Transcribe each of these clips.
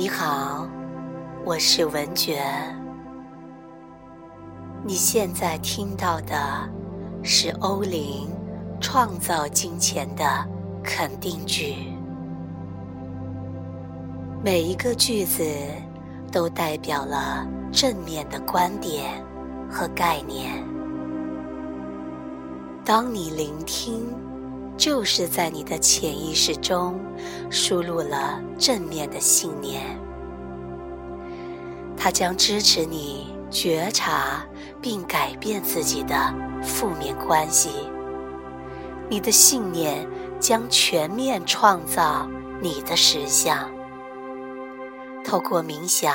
你好，我是文觉。你现在听到的是欧林创造金钱的肯定句，每一个句子都代表了正面的观点和概念。当你聆听，就是在你的潜意识中输入了正面的信念，它将支持你觉察并改变自己的负面关系。你的信念将全面创造你的实相。透过冥想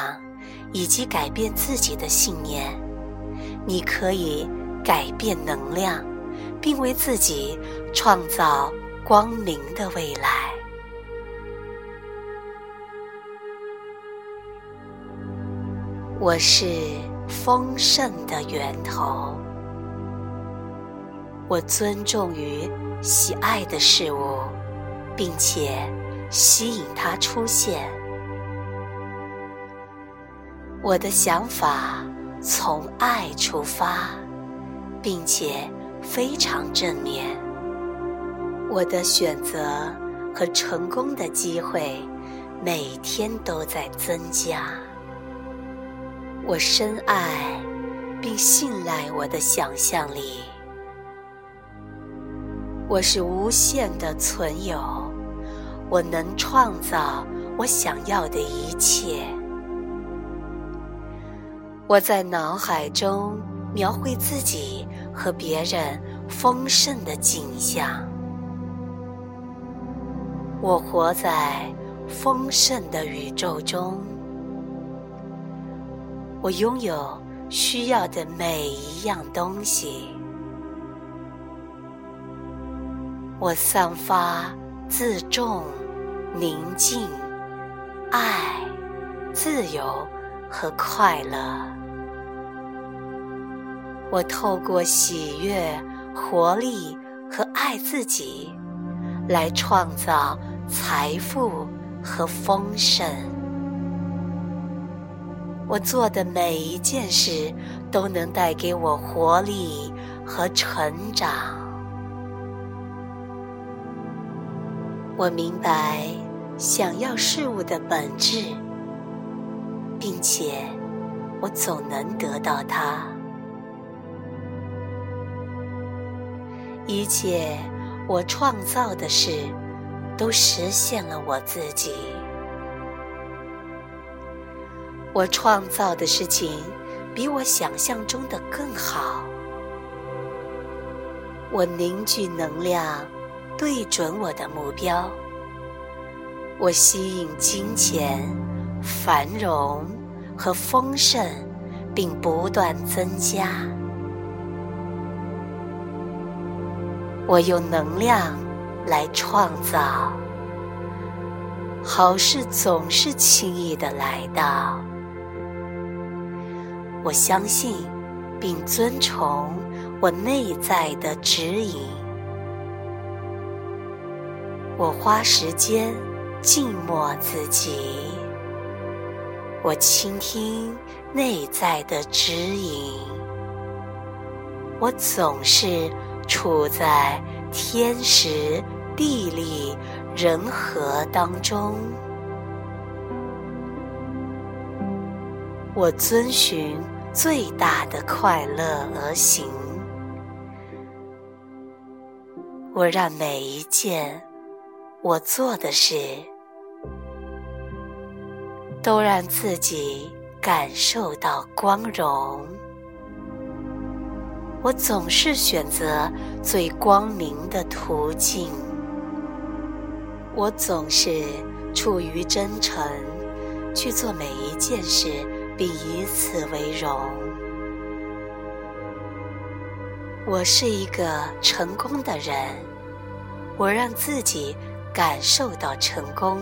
以及改变自己的信念，你可以改变能量。并为自己创造光明的未来。我是丰盛的源头。我尊重于喜爱的事物，并且吸引它出现。我的想法从爱出发，并且。非常正面，我的选择和成功的机会每天都在增加。我深爱并信赖我的想象力。我是无限的存有，我能创造我想要的一切。我在脑海中描绘自己。和别人丰盛的景象，我活在丰盛的宇宙中，我拥有需要的每一样东西，我散发自重、宁静、爱、自由和快乐。我透过喜悦、活力和爱自己，来创造财富和丰盛。我做的每一件事都能带给我活力和成长。我明白想要事物的本质，并且我总能得到它。一切我创造的事，都实现了我自己。我创造的事情，比我想象中的更好。我凝聚能量，对准我的目标。我吸引金钱、繁荣和丰盛，并不断增加。我用能量来创造，好事总是轻易的来到。我相信并遵从我内在的指引。我花时间静默自己，我倾听内在的指引。我总是。处在天时地利人和当中，我遵循最大的快乐而行。我让每一件我做的事，都让自己感受到光荣。我总是选择最光明的途径。我总是出于真诚去做每一件事，并以此为荣。我是一个成功的人，我让自己感受到成功。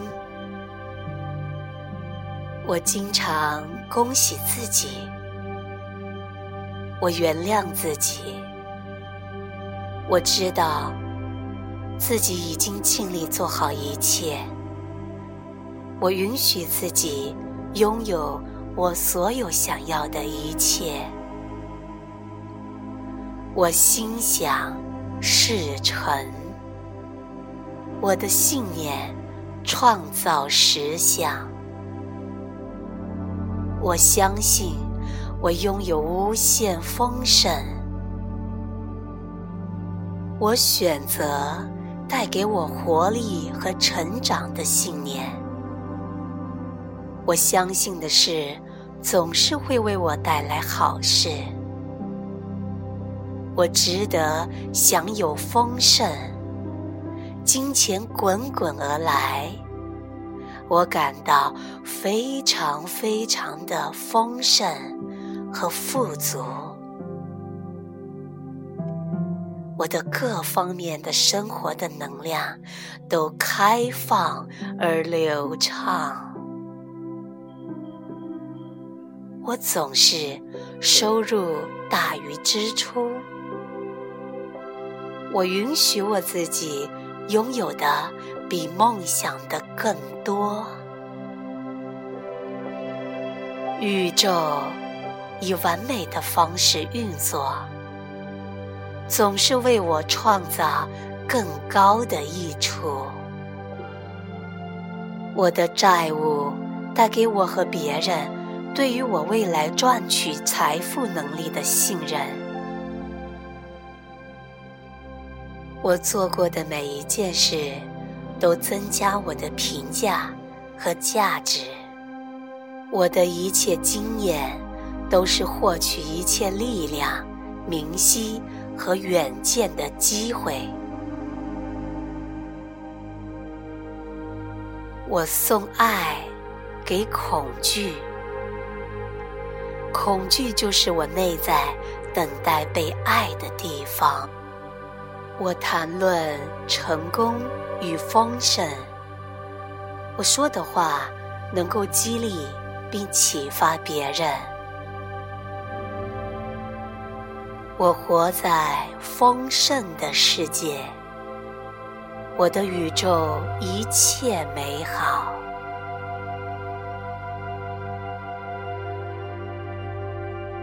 我经常恭喜自己。我原谅自己，我知道自己已经尽力做好一切。我允许自己拥有我所有想要的一切。我心想事成，我的信念创造实相。我相信我拥有无限丰盛。我选择带给我活力和成长的信念。我相信的事总是会为我带来好事。我值得享有丰盛，金钱滚滚而来，我感到非常非常的丰盛和富足，我的各方面的生活的能量都开放而流畅，我总是收入大于支出。我允许我自己拥有的比梦想的更多。宇宙以完美的方式运作，总是为我创造更高的益处。我的债务带给我和别人对于我未来赚取财富能力的信任。我做过的每一件事，都增加我的评价和价值。我的一切经验，都是获取一切力量、明晰和远见的机会。我送爱给恐惧，恐惧就是我内在等待被爱的地方。我谈论成功与丰盛，我说的话能够激励并启发别人。我活在丰盛的世界，我的宇宙一切美好，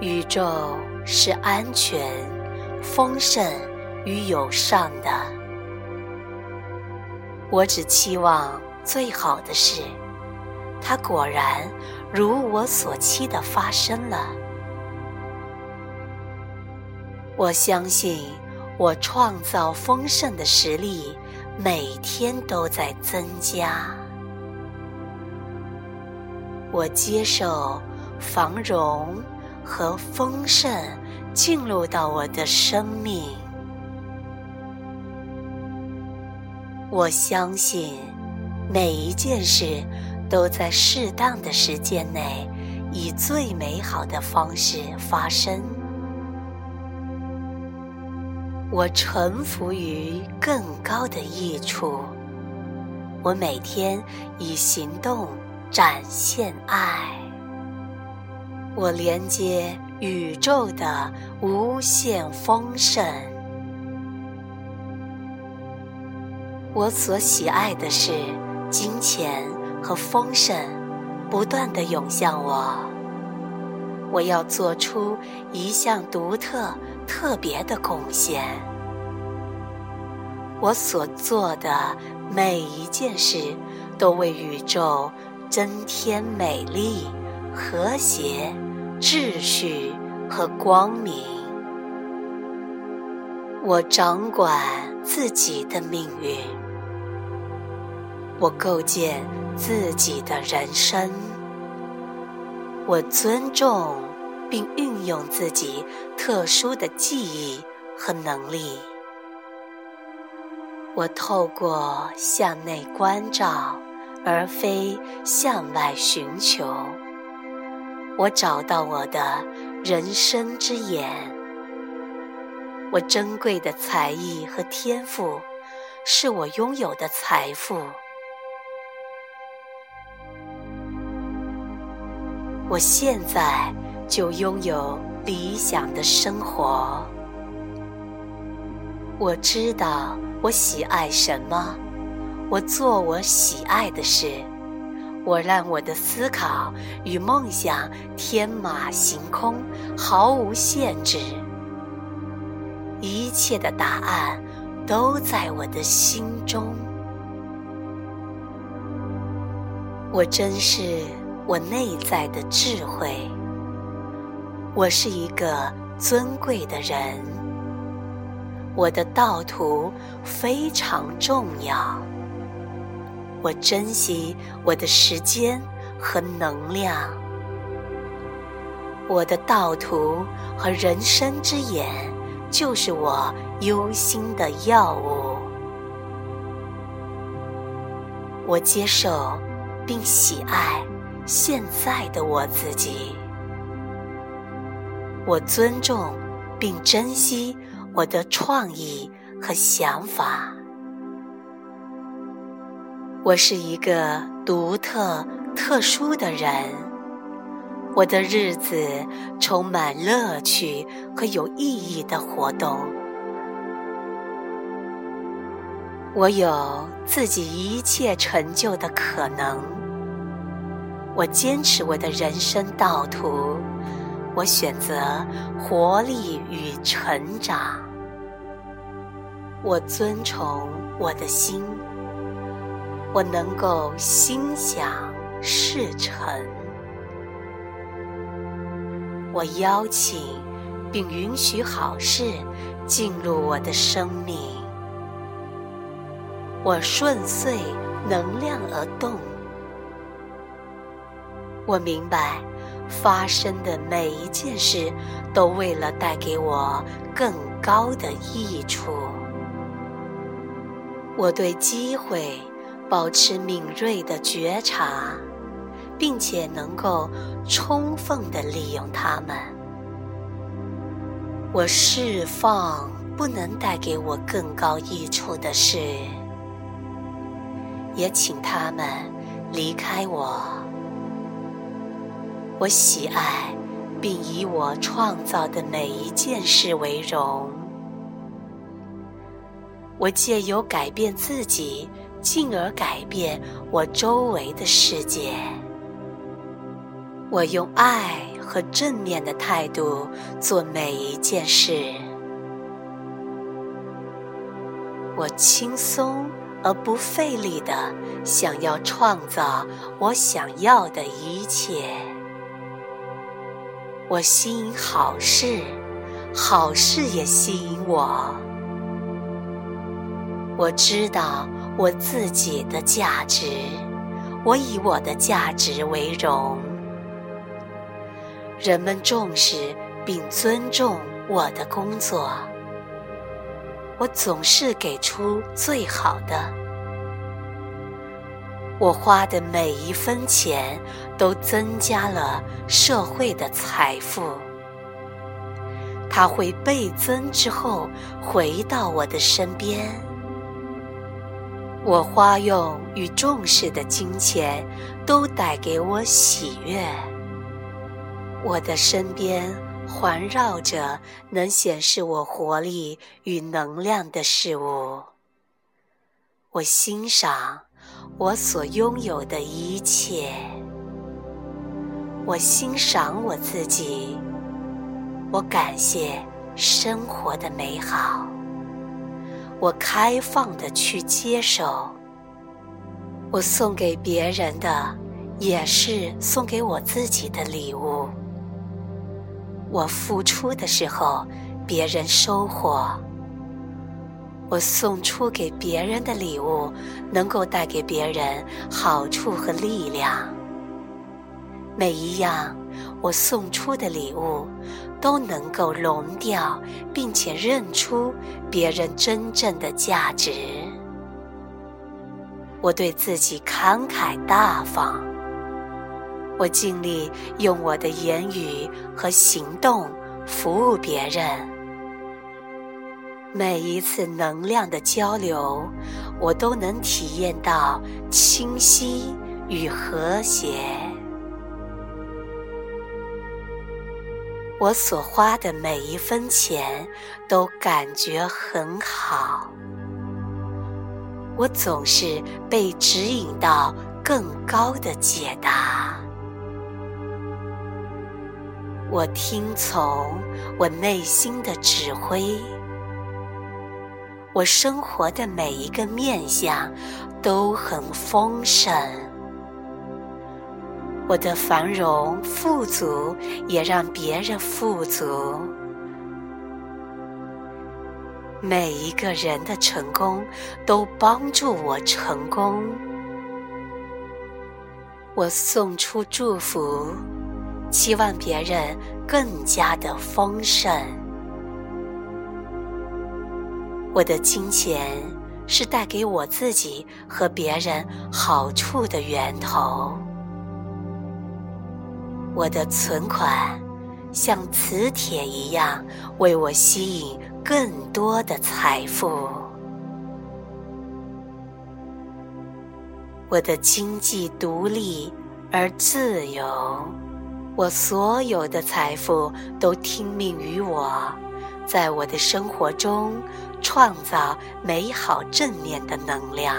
宇宙是安全、丰盛。与友善的，我只期望最好的事，它果然如我所期的发生了。我相信我创造丰盛的实力每天都在增加。我接受繁荣和丰盛进入到我的生命。我相信，每一件事都在适当的时间内，以最美好的方式发生。我臣服于更高的益处。我每天以行动展现爱。我连接宇宙的无限丰盛。我所喜爱的是金钱和丰盛，不断的涌向我。我要做出一项独特、特别的贡献。我所做的每一件事，都为宇宙增添美丽、和谐、秩序和光明。我掌管自己的命运。我构建自己的人生，我尊重并运用自己特殊的记忆和能力。我透过向内关照，而非向外寻求。我找到我的人生之眼。我珍贵的才艺和天赋，是我拥有的财富。我现在就拥有理想的生活。我知道我喜爱什么，我做我喜爱的事，我让我的思考与梦想天马行空，毫无限制。一切的答案都在我的心中。我真是我内在的智慧。我是一个尊贵的人。我的道途非常重要。我珍惜我的时间和能量，我的道途和人生之眼就是我忧心的药物。我接受并喜爱现在的我自己，我尊重并珍惜我的创意和想法。我是一个独特、特殊的人，我的日子充满乐趣和有意义的活动。我有自己一切成就的可能。我坚持我的人生道途，我选择活力与成长。我尊崇我的心。我能够心想事成。我邀请并允许好事进入我的生命。我顺遂能量而动。我明白，发生的每一件事都为了带给我更高的益处。我对机会。保持敏锐的觉察，并且能够充分的利用它们。我释放不能带给我更高益处的事，也请他们离开我。我喜爱并以我创造的每一件事为荣。我借由改变自己。进而改变我周围的世界。我用爱和正面的态度做每一件事。我轻松而不费力的想要创造我想要的一切。我吸引好事，好事也吸引我。我知道。我自己的价值，我以我的价值为荣。人们重视并尊重我的工作，我总是给出最好的。我花的每一分钱都增加了社会的财富，它会倍增之后回到我的身边。我花用与重视的金钱，都带给我喜悦。我的身边环绕着能显示我活力与能量的事物。我欣赏我所拥有的一切。我欣赏我自己。我感谢生活的美好。我开放的去接受，我送给别人的，也是送给我自己的礼物。我付出的时候，别人收获。我送出给别人的礼物，能够带给别人好处和力量。每一样我送出的礼物。都能够融掉，并且认出别人真正的价值。我对自己慷慨大方，我尽力用我的言语和行动服务别人。每一次能量的交流，我都能体验到清晰与和谐。我所花的每一分钱都感觉很好，我总是被指引到更高的解答。我听从我内心的指挥，我生活的每一个面相都很丰盛。我的繁荣富足也让别人富足。每一个人的成功都帮助我成功。我送出祝福。期望别人更加的丰盛。我的金钱是带给我自己和别人好处的源头。我的存款像磁铁一样为我吸引更多的财富。我的经济独立而自由。我所有的财富都听命于我，在我的生活中创造美好正面的能量。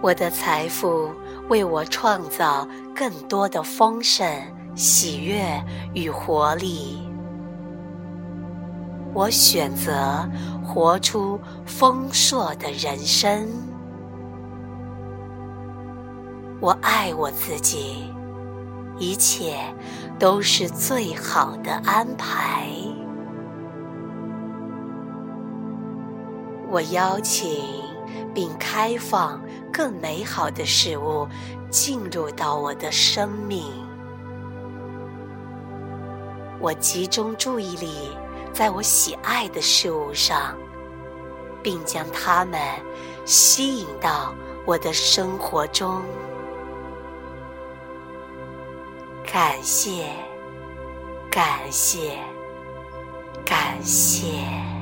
我的财富为我创造更多的丰盛、喜悦与活力。我选择活出丰硕的人生。我爱我自己。一切都是最好的安排。我邀请并开放更美好的事物进入到我的生命。我集中注意力在我喜爱的事物上，并将它们吸引到我的生活中。感谢，感谢，感谢。